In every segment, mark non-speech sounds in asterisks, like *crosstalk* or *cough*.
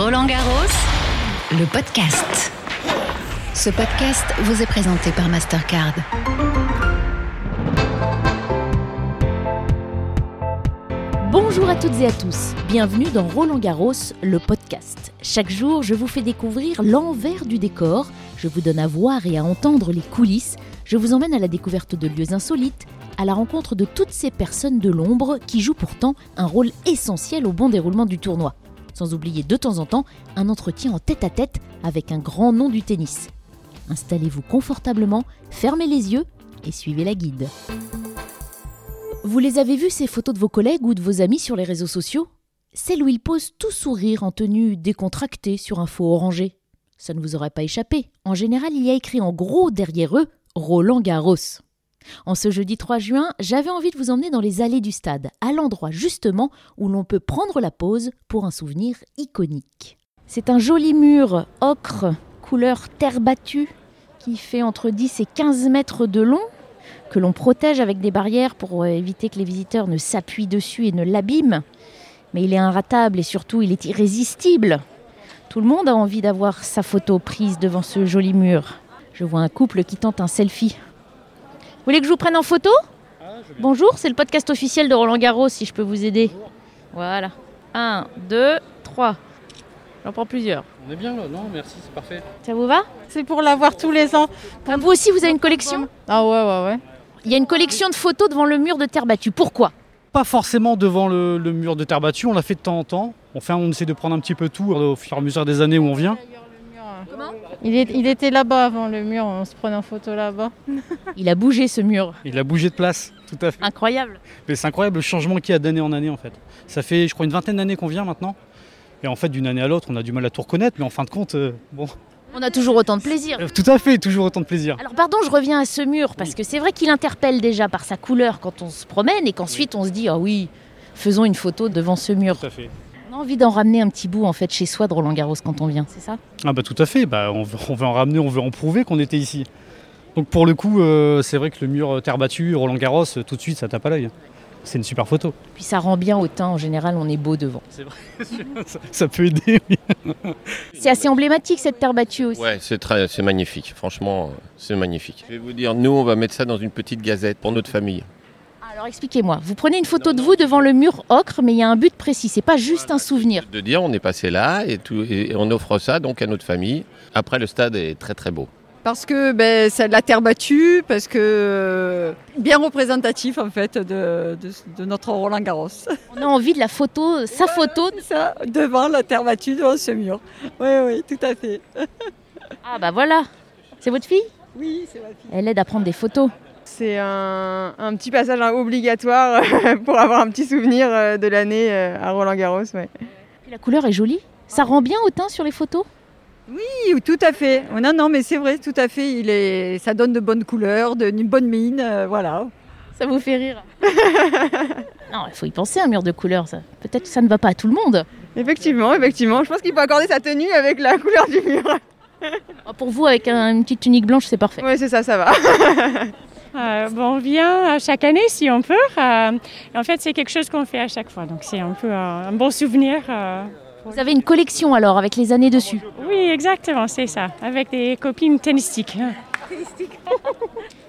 Roland Garros, le podcast. Ce podcast vous est présenté par Mastercard. Bonjour à toutes et à tous, bienvenue dans Roland Garros, le podcast. Chaque jour, je vous fais découvrir l'envers du décor, je vous donne à voir et à entendre les coulisses, je vous emmène à la découverte de lieux insolites, à la rencontre de toutes ces personnes de l'ombre qui jouent pourtant un rôle essentiel au bon déroulement du tournoi. Sans oublier de temps en temps un entretien en tête-à-tête avec un grand nom du tennis. Installez-vous confortablement, fermez les yeux et suivez la guide. Vous les avez vus ces photos de vos collègues ou de vos amis sur les réseaux sociaux? Celles où ils posent tout sourire en tenue décontractée sur un faux orangé. Ça ne vous aurait pas échappé. En général, il y a écrit en gros derrière eux Roland Garros. En ce jeudi 3 juin, j'avais envie de vous emmener dans les allées du stade, à l'endroit justement où l'on peut prendre la pause pour un souvenir iconique. C'est un joli mur ocre, couleur terre battue, qui fait entre 10 et 15 mètres de long, que l'on protège avec des barrières pour éviter que les visiteurs ne s'appuient dessus et ne l'abîment. Mais il est inratable et surtout il est irrésistible. Tout le monde a envie d'avoir sa photo prise devant ce joli mur. Je vois un couple qui tente un selfie. Vous voulez que je vous prenne en photo Bonjour, c'est le podcast officiel de Roland Garros, si je peux vous aider. Voilà. 1, 2, 3. J'en prends plusieurs. On est bien là, non Merci, c'est parfait. Ça vous va C'est pour l'avoir tous les ans. Ah, Vous aussi, vous avez une collection Ah ouais, ouais, ouais. Il y a une collection de photos devant le mur de terre battue. Pourquoi Pas forcément devant le, le mur de terre battue, on l'a fait de temps en temps. On, fait, on essaie de prendre un petit peu tout euh, au fur et à mesure des années où on vient. Il, est- il était là-bas avant le mur, on se prenait en photo là-bas. Il a bougé ce mur. Il a bougé de place, tout à fait. Incroyable. Mais c'est incroyable le changement qu'il y a d'année en année en fait. Ça fait, je crois, une vingtaine d'années qu'on vient maintenant. Et en fait, d'une année à l'autre, on a du mal à tout reconnaître, mais en fin de compte, euh, bon, On a toujours autant de plaisir. Euh, tout à fait, toujours autant de plaisir. Alors pardon, je reviens à ce mur, parce que c'est vrai qu'il interpelle déjà par sa couleur quand on se promène, et qu'ensuite on se dit, ah oui, faisons une photo devant ce mur. Tout à fait. On a envie d'en ramener un petit bout en fait chez soi de Roland Garros quand on vient, c'est ça? Ah bah tout à fait, bah, on, veut, on veut en ramener, on veut en prouver qu'on était ici. Donc pour le coup, euh, c'est vrai que le mur euh, terre battue, Roland Garros, euh, tout de suite, ça tape à l'œil. C'est une super photo. Puis ça rend bien au teint, en général on est beau devant. C'est vrai, *laughs* ça, ça peut aider. oui. *laughs* C'est assez emblématique cette terre battue aussi. Ouais, c'est très, c'est magnifique. Franchement, c'est magnifique. Je vais vous dire, nous, on va mettre ça dans une petite gazette pour notre famille. Alors expliquez-moi, vous prenez une photo de vous devant le mur ocre, mais il y a un but précis, c'est pas juste un souvenir. De dire, on est passé là et, tout, et on offre ça donc à notre famille. Après, le stade est très très beau. Parce que ben, c'est de la terre battue, parce que euh, bien représentatif en fait de, de- de notre Roland Garros. *laughs* On a envie de la photo, sa photo. Ça, devant la terre battue, devant ce mur. Oui, oui, tout à fait. *laughs* Ah bah voilà, c'est votre fille? Oui, c'est ma fille. Elle aide à prendre des photos. C'est un, un petit passage obligatoire *laughs* pour avoir un petit souvenir euh, de l'année euh, à Roland Garros. Ouais. La couleur est jolie. Ça rend bien au teint sur les photos? Oui, tout à fait. Oh, Non, non, mais c'est vrai, tout à fait. Il est, ça donne de bonnes couleurs, de, une bonne mine, euh, voilà. Ça vous fait rire *laughs* Non, il faut y penser un mur de couleur. Peut-être que ça ne va pas à tout le monde. Effectivement, effectivement. Je pense qu'il faut accorder sa tenue avec la couleur du mur. Oh, Pour vous, avec un- une petite tunique blanche, c'est parfait. Oui, c'est ça, ça va. *laughs* Euh, bon, on vient euh, chaque année si on peut. euh, en fait, c'est quelque chose qu'on fait à chaque fois. Donc, c'est un peu un, un bon souvenir. euh. Vous avez une collection alors avec les années dessus? Oui, exactement, c'est ça. Avec des copines tennistiques.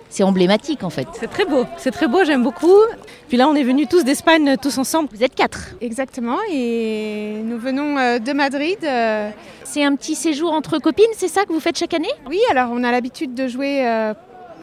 C'est emblématique en fait. C'est très beau, c'est très beau, j'aime beaucoup. Puis là, on est venus tous d'Espagne, tous ensemble. Vous êtes quatre. Exactement. Et nous venons de Madrid. C'est un petit séjour entre copines, c'est ça que vous faites chaque année? Oui, alors on a l'habitude de jouer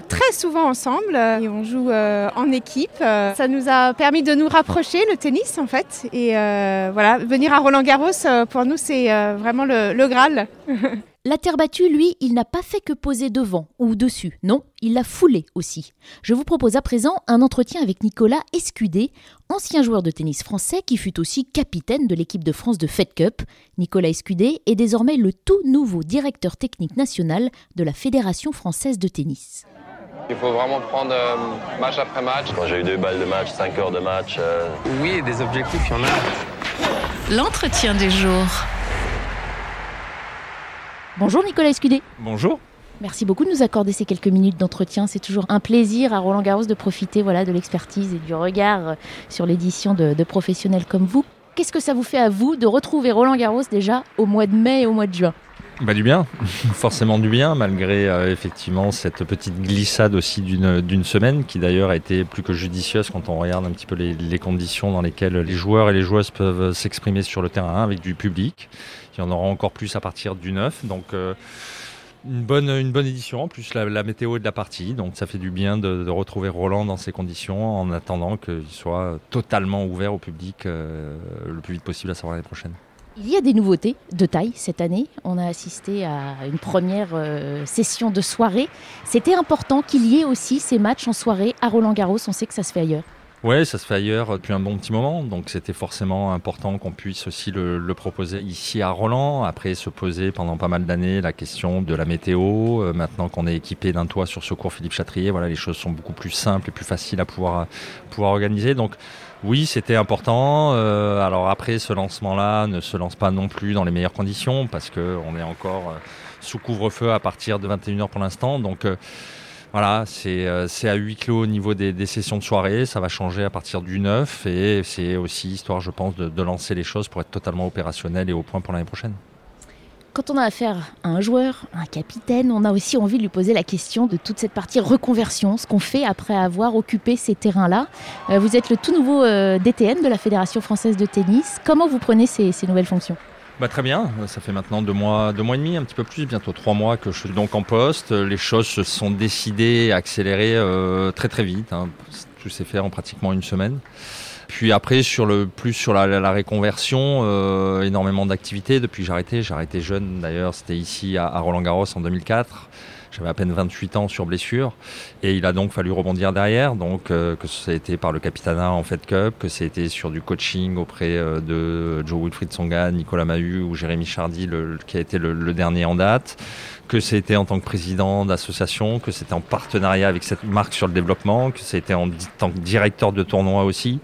très souvent ensemble. euh, Et on joue euh, en équipe. euh. Ça nous a permis de nous rapprocher, le tennis en fait. Et voilà, venir à Roland Garros, euh, pour nous, c'est vraiment le, Graal. *laughs* La terre battue, lui, il n'a pas fait que poser devant ou dessus. Non, il l'a foulé aussi. Je vous propose à présent un entretien avec Nicolas Escudé, ancien joueur de tennis français qui fut aussi capitaine de l'équipe de France de Fed Cup. Nicolas Escudé est désormais le tout nouveau directeur technique national de la Fédération française de tennis. Il faut vraiment prendre euh, match après match. Quand j'ai eu deux balles de match, cinq heures de match, euh, Oui, des objectifs, il y en a. L'entretien du jour. Bonjour Nicolas Escudé. Bonjour. Merci beaucoup de nous accorder ces quelques minutes d'entretien. C'est toujours un plaisir à Roland Garros de profiter voilà, de l'expertise et du regard euh, sur l'édition de, de professionnels comme vous. Qu'est-ce que ça vous fait à vous de retrouver Roland Garros déjà au mois de mai et au mois de juin? Bah, du bien, *laughs* forcément du bien, malgré euh, effectivement cette petite glissade aussi d'une semaine, qui d'ailleurs a été plus que judicieuse quand on regarde un petit peu les, conditions dans lesquelles les joueurs et les joueuses peuvent s'exprimer sur le terrain avec du public. Il y en aura encore plus à partir du 9. Donc euh, une bonne, une bonne édition, en plus la, météo est de la partie, donc ça fait du bien de, retrouver Roland dans ces conditions en attendant qu'il soit totalement ouvert au public euh, le plus vite possible, à savoir l'année prochaine. Il y a des nouveautés de taille cette année. On a assisté à une première euh, session de soirée. C'était important qu'il y ait aussi ces matchs en soirée à Roland Garros. On sait que ça se fait ailleurs. Oui, ça se fait ailleurs depuis un bon petit moment, donc c'était forcément important qu'on puisse aussi le, proposer ici à Roland. Après, se poser pendant pas mal d'années la question de la météo. Euh, maintenant qu'on est équipé d'un toit sur ce cours Philippe Chatrier, voilà, les choses sont beaucoup plus simples et plus faciles à pouvoir, pouvoir organiser. Donc, oui, c'était important. Euh, alors après, ce lancement-là ne se lance pas non plus dans les meilleures conditions parce qu'on est encore euh, sous couvre-feu à partir de 21h pour l'instant. Donc euh, voilà, c'est à huis clos au niveau des, sessions de soirée. Ça va changer à partir du 9 et c'est aussi histoire, je pense, de lancer les choses pour être totalement opérationnel et au point pour l'année prochaine. Quand on a affaire à un joueur, un capitaine, on a aussi envie de lui poser la question de toute cette partie reconversion, ce qu'on fait après avoir occupé ces terrains-là. Euh, vous êtes le tout nouveau euh, DTN de la Fédération française de tennis. Comment vous prenez ces, nouvelles fonctions? Bah, très bien, ça fait maintenant deux mois, deux mois et demi, un petit peu plus, bientôt trois mois que je suis donc en poste. Les choses se sont décidées, accélérées euh, très très vite. Hein. Tout s'est fait en pratiquement une semaine. Puis après, sur le plus sur la, réconversion, euh, énormément d'activités depuis j'ai arrêté. J'ai arrêté jeune d'ailleurs, c'était ici à, Roland Garros en 2004. J'avais à peine 28 ans sur blessure et il a donc fallu rebondir derrière. Donc euh, que ça a été par le Capitana en Fed Cup, que été sur du coaching auprès euh, de Joe Wilfried Songa, Nicolas Mahut ou Jérémy Chardy, qui a été le, le dernier en date que c'était en tant que président d'association, que c'était en partenariat avec cette marque sur le développement, que c'était en tant que directeur de tournoi aussi.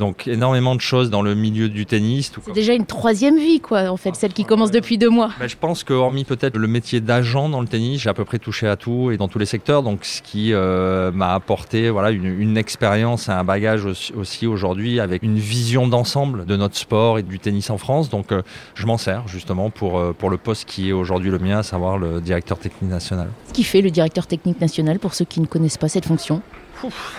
Donc énormément de choses dans le milieu du tennis. C'est déjà une troisième vie, quoi, en fait, celle qui commence depuis deux mois. Ben, je pense que hormis peut-être le métier d'agent dans le tennis, j'ai à peu près touché à tout et dans tous les secteurs. Donc ce qui euh, m'a apporté voilà une, expérience et un bagage aussi, aujourd'hui avec une vision d'ensemble de notre sport et du tennis en France. Donc euh, je m'en sers justement pour, euh, pour le poste qui est aujourd'hui le mien, à savoir le directeur technique national. Ce qui fait le directeur technique national pour ceux qui ne connaissent pas cette fonction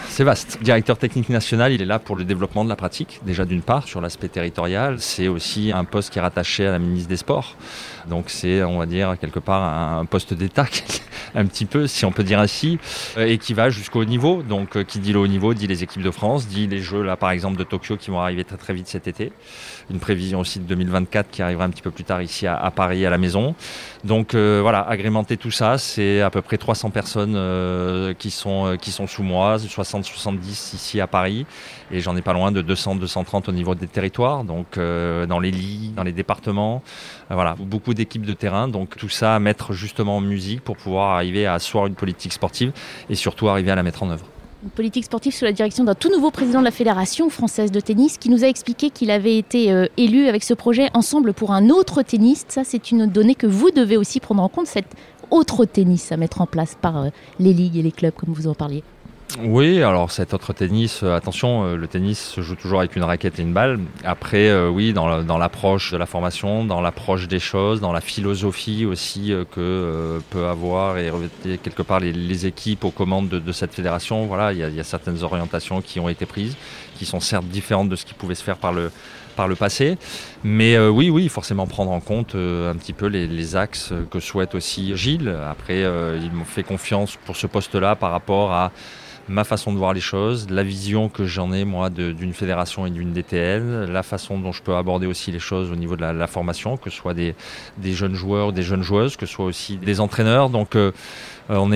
c'est vaste. Directeur technique national, il est là pour le développement de la pratique, déjà d'une part, sur l'aspect territorial. C'est aussi un poste qui est rattaché à la ministre des Sports. Donc c'est, on va dire, quelque part un poste d'État, *laughs* un petit peu, si on peut dire ainsi, euh, et qui va jusqu'au niveau. Donc euh, qui dit le haut niveau, dit les équipes de France, dit les Jeux, là, par exemple, de Tokyo qui vont arriver très très vite cet été. Une prévision aussi de 2024 qui arrivera un petit peu plus tard ici à, Paris, à la maison. Donc euh, voilà, agrémenter tout ça, c'est à peu près 300 personnes qui, sont, qui sont sous moi, 60-70 ici à Paris, et j'en ai pas loin de 200-230 au niveau des territoires, donc dans les lits, dans les départements. voilà, beaucoup d'équipes de terrain. Donc tout ça à mettre justement en musique pour pouvoir arriver à asseoir une politique sportive et surtout arriver à la mettre en œuvre. Une politique sportive sous la direction d'un tout nouveau président de la Fédération française de tennis qui nous a expliqué qu'il avait été euh, élu avec ce projet ensemble pour un autre tennis. Ça, c'est une donnée que vous devez aussi prendre en compte, cet autre tennis à mettre en place par euh, les ligues et les clubs, comme vous en parliez. Oui, alors cet autre tennis, euh, attention, euh, le tennis se joue toujours avec une raquette et une balle. Après, euh, oui, dans l'approche de la formation, dans l'approche des choses, dans la philosophie aussi que peut avoir et quelque part les, équipes aux commandes de, cette fédération, voilà, il y, a certaines orientations qui ont été prises, qui sont certes différentes de ce qui pouvait se faire par le par le passé. Mais oui, oui, forcément prendre en compte un petit peu les, axes que souhaite aussi Gilles. Après, il m'a fait confiance pour ce poste-là par rapport à ma façon de voir les choses, la vision que j'en ai moi d'une fédération et d'une DTL, la façon dont je peux aborder aussi les choses au niveau de la, formation, que ce soit des, jeunes joueurs, des jeunes joueuses, que ce soit aussi des entraîneurs. Donc euh, euh, on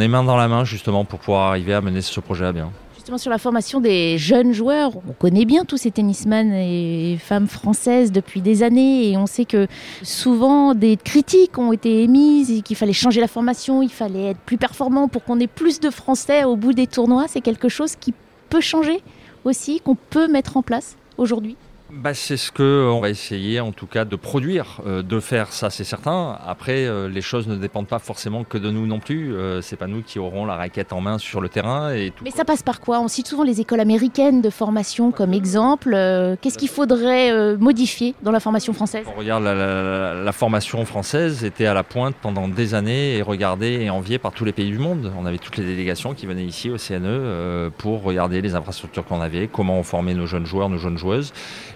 est main dans la main justement pour pouvoir arriver à mener ce projet à bien sur la formation des jeunes joueurs. On connaît bien tous ces tennisman et femmes françaises depuis des années et on sait que souvent des critiques ont été émises, qu'il fallait changer la formation, il fallait être plus performant pour qu'on ait plus de Français au bout des tournois. C'est quelque chose qui peut changer aussi, qu'on peut mettre en place aujourd'hui bah, C'est ce qu'on va essayer en tout cas de produire, euh, de faire, ça c'est certain. Après, euh, les choses ne dépendent pas forcément que de nous non plus. Euh, c'est pas nous qui aurons la raquette en main sur le terrain. Et tout Mais ça passe par quoi? On cite souvent les écoles américaines de formation comme exemple. Euh, Qu'est-ce qu'il faudrait euh, modifier dans la formation française? On regarde la, la- la formation française était à la pointe pendant des années et regardée et enviée par tous les pays du monde. On avait toutes les délégations qui venaient ici au CNE euh, pour regarder les infrastructures qu'on avait, comment on formait nos jeunes joueurs, nos jeunes joueuses.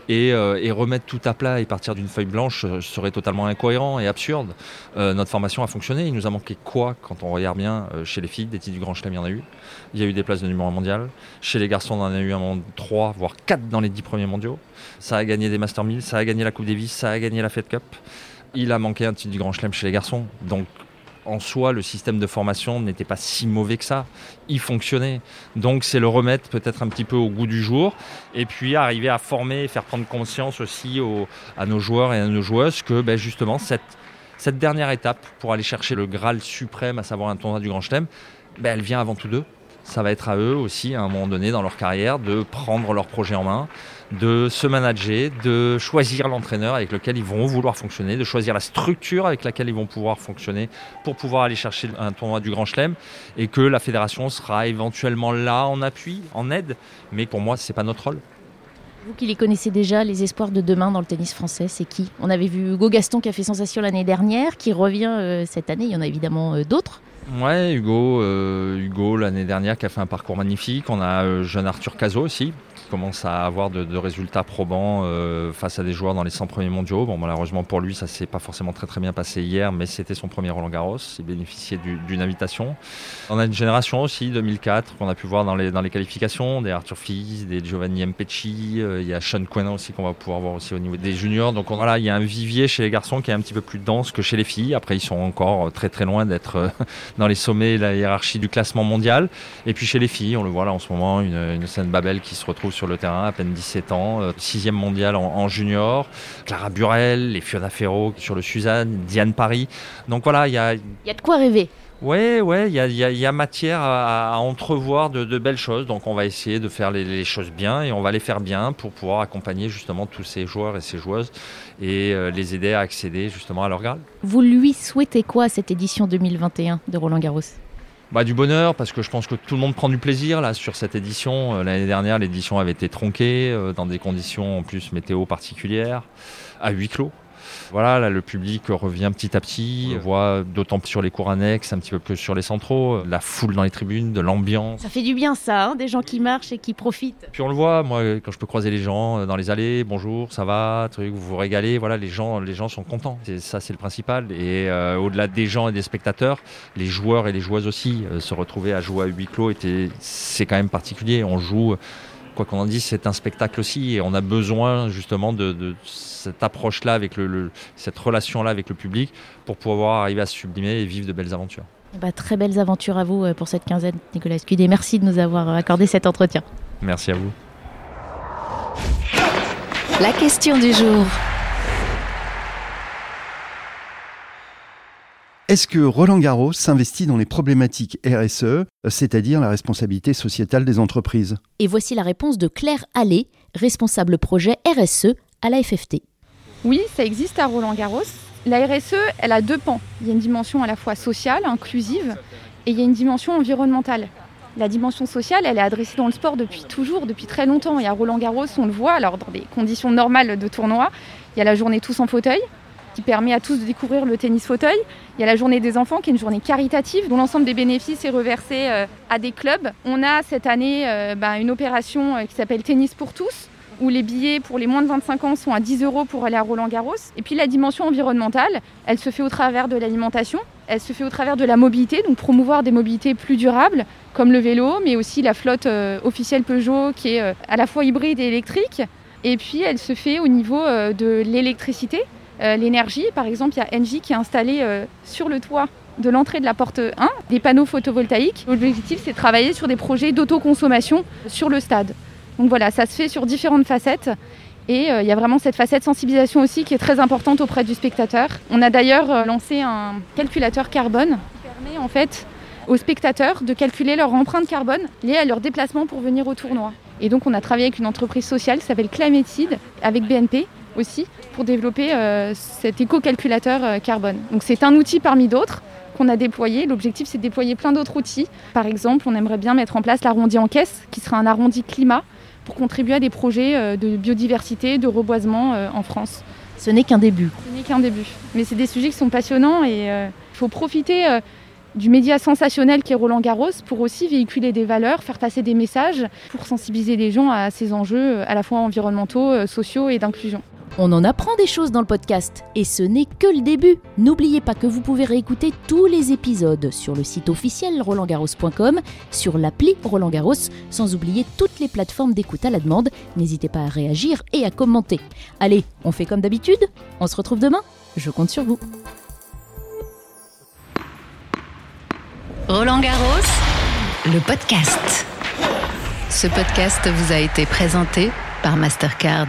Et, euh, et remettre tout à plat et partir d'une feuille blanche euh, serait totalement incohérent et absurde. Euh, notre formation a fonctionné. Il nous a manqué quoi quand on regarde bien chez les filles Des titres du Grand Chelem, il y en a eu. Il y a eu des places de numéro 1 mondial. Chez les garçons, on en a eu un moment 3, voire 4 dans les 10 premiers mondiaux. Ça a gagné des Master 1000, ça a gagné la Coupe Davis, ça a gagné la Fed Cup. Il a manqué un titre du Grand Chelem chez les garçons. Donc, en soi, le système de formation n'était pas si mauvais que ça. Il fonctionnait. Donc, c'est le remettre peut-être un petit peu au goût du jour. Et puis, arriver à former et faire prendre conscience aussi à nos joueurs et à nos joueuses que, ben, justement, cette, cette dernière étape pour aller chercher le Graal suprême, à savoir un tournoi du Grand Chelem, ben, elle vient avant tout d'eux. Ça va être à eux aussi, à un moment donné dans leur carrière, de prendre leur projet en main, de se manager, de choisir l'entraîneur avec lequel ils vont vouloir fonctionner, de choisir la structure avec laquelle ils vont pouvoir fonctionner pour pouvoir aller chercher un tournoi du Grand Chelem et que la fédération sera éventuellement là en appui, en aide. Mais pour moi, c'est pas notre rôle. Vous qui les connaissez déjà, les espoirs de demain dans le tennis français, c'est qui? On avait vu Hugo Gaston qui a fait sensation l'année dernière, qui revient euh, cette année. Il y en a évidemment euh, d'autres. Ouais, Hugo, euh, Hugo l'année dernière qui a fait un parcours magnifique. On a euh, jeune Arthur Cazot aussi commence à avoir de, de résultats probants euh, face à des joueurs dans les 100 premiers mondiaux. Bon, malheureusement pour lui, ça s'est pas forcément très très bien passé hier, mais c'était son premier Roland Garros. Il bénéficiait du- d'une invitation. On a une génération aussi 2004 qu'on a pu voir dans les dans les qualifications, des Arthur Fils, des Giovanni Mpecci. euh, il y a Sean Quenin aussi qu'on va pouvoir voir aussi au niveau des juniors. Donc on- voilà, il y a un vivier chez les garçons qui est un petit peu plus dense que chez les filles. Après, ils sont encore très très loin d'être euh, *laughs* dans les sommets, la hiérarchie du classement mondial. Et puis chez les filles, on le voit là en ce moment, une, une scène Babel qui se retrouve sur le terrain, à peine 17 ans, euh, sixième mondial en, en junior, Clara Burel, les Fiona Ferro sur le Suzanne, Diane Paris. Donc voilà, il y a, Il y a de quoi rêver. Ouais, ouais, il y a, il y a- il y a matière à, à entrevoir de, de belles choses. Donc, on va essayer de faire les, les choses bien et on va les faire bien pour pouvoir accompagner justement tous ces joueurs et ces joueuses et euh, les aider à accéder justement à leur Graal. Vous lui souhaitez quoi cette édition 2021 de Roland Garros? Bah, du bonheur parce que je pense que tout le monde prend du plaisir là sur cette édition. Euh, L'année dernière, l'édition avait été tronquée euh, dans des conditions en plus météo particulières, à huis clos. Voilà, là, le public revient petit à petit, on voit d'autant plus sur les cours annexes, un petit peu plus sur les centraux, la foule dans les tribunes, de l'ambiance. Ça fait du bien ça, hein, des gens qui marchent et qui profitent. Puis on le voit, moi, quand je peux croiser les gens euh, dans les allées, bonjour, ça va, truc, vous vous régalez, voilà, les gens, les gens sont contents. C'est- Ça, c'est le principal. Et euh, au-delà des gens et des spectateurs, les joueurs et les joueuses aussi, euh, se retrouver à jouer à huis clos, était, c'est quand même particulier. On joue, quoi qu'on en dise, c'est un spectacle aussi, et on a besoin justement de, de cette approche-là avec le, le- cette relation-là avec le public pour pouvoir arriver à se sublimer et vivre de belles aventures. Bah, très belles aventures à vous euh, pour cette quinzaine, Nicolas Scudé. Merci de nous avoir euh, accordé cet entretien. Merci à vous. La question du jour. Est-ce que Roland Garros s'investit dans les problématiques RSE, c'est-à-dire la responsabilité sociétale des entreprises? Et voici la réponse de Claire Allais, responsable projet RSE à la FFT. Oui, ça existe à Roland Garros. La RSE, elle a deux pans. Il y a une dimension à la fois sociale, inclusive, et il y a une dimension environnementale. La dimension sociale, elle est adressée dans le sport depuis toujours, depuis très longtemps. Et à Roland Garros, on le voit, alors dans des conditions normales de tournoi, il y a la journée tous en fauteuil, qui permet à tous de découvrir le tennis fauteuil. Il y a la journée des enfants, qui est une journée caritative, dont l'ensemble des bénéfices est reversé euh, à des clubs. On a cette année euh, bah, une opération euh, qui s'appelle Tennis pour tous, où les billets pour les moins de 25 ans sont à 10 euros pour aller à Roland Garros. Et puis la dimension environnementale, elle se fait au travers de l'alimentation, elle se fait au travers de la mobilité, donc promouvoir des mobilités plus durables, comme le vélo, mais aussi la flotte officielle Peugeot qui est à la fois hybride et électrique. Et puis elle se fait au niveau de l'électricité, euh, l'énergie. Par exemple, il y a Engie qui est installé euh, sur le toit de l'entrée de la porte 1 des panneaux photovoltaïques. L'objectif, c'est de travailler sur des projets d'autoconsommation sur le stade. Donc voilà, ça se fait sur différentes facettes. Et euh, il y a vraiment cette facette sensibilisation aussi qui est très importante auprès du spectateur. On a d'ailleurs lancé un calculateur carbone qui permet en fait aux spectateurs de calculer leur empreinte carbone liée à leur déplacement pour venir au tournoi. Et donc on a travaillé avec une entreprise sociale qui s'appelle Climated, avec BNP aussi, pour développer euh, cet éco-calculateur euh, carbone. Donc c'est un outil parmi d'autres qu'on a déployé. L'objectif c'est de déployer plein d'autres outils. Par exemple, on aimerait bien mettre en place l'arrondi en caisse, qui sera un arrondi climat, pour contribuer à des projets euh, de biodiversité, de reboisement en France. Ce n'est qu'un début. Ce n'est qu'un début. Mais c'est des sujets qui sont passionnants et il faut profiter du média sensationnel qui est Roland Garros pour aussi véhiculer des valeurs, faire passer des messages, pour sensibiliser les gens à ces enjeux à la fois environnementaux, sociaux et d'inclusion. On en apprend des choses dans le podcast et ce n'est que le début. N'oubliez pas que vous pouvez réécouter tous les épisodes sur le site officiel rolandgarros.com, sur l'appli Roland Garros, sans oublier toutes les plateformes d'écoute à la demande. N'hésitez pas à réagir et à commenter. Allez, on fait comme d'habitude On se retrouve demain Je compte sur vous. Roland Garros, le podcast. Ce podcast vous a été présenté par Mastercard.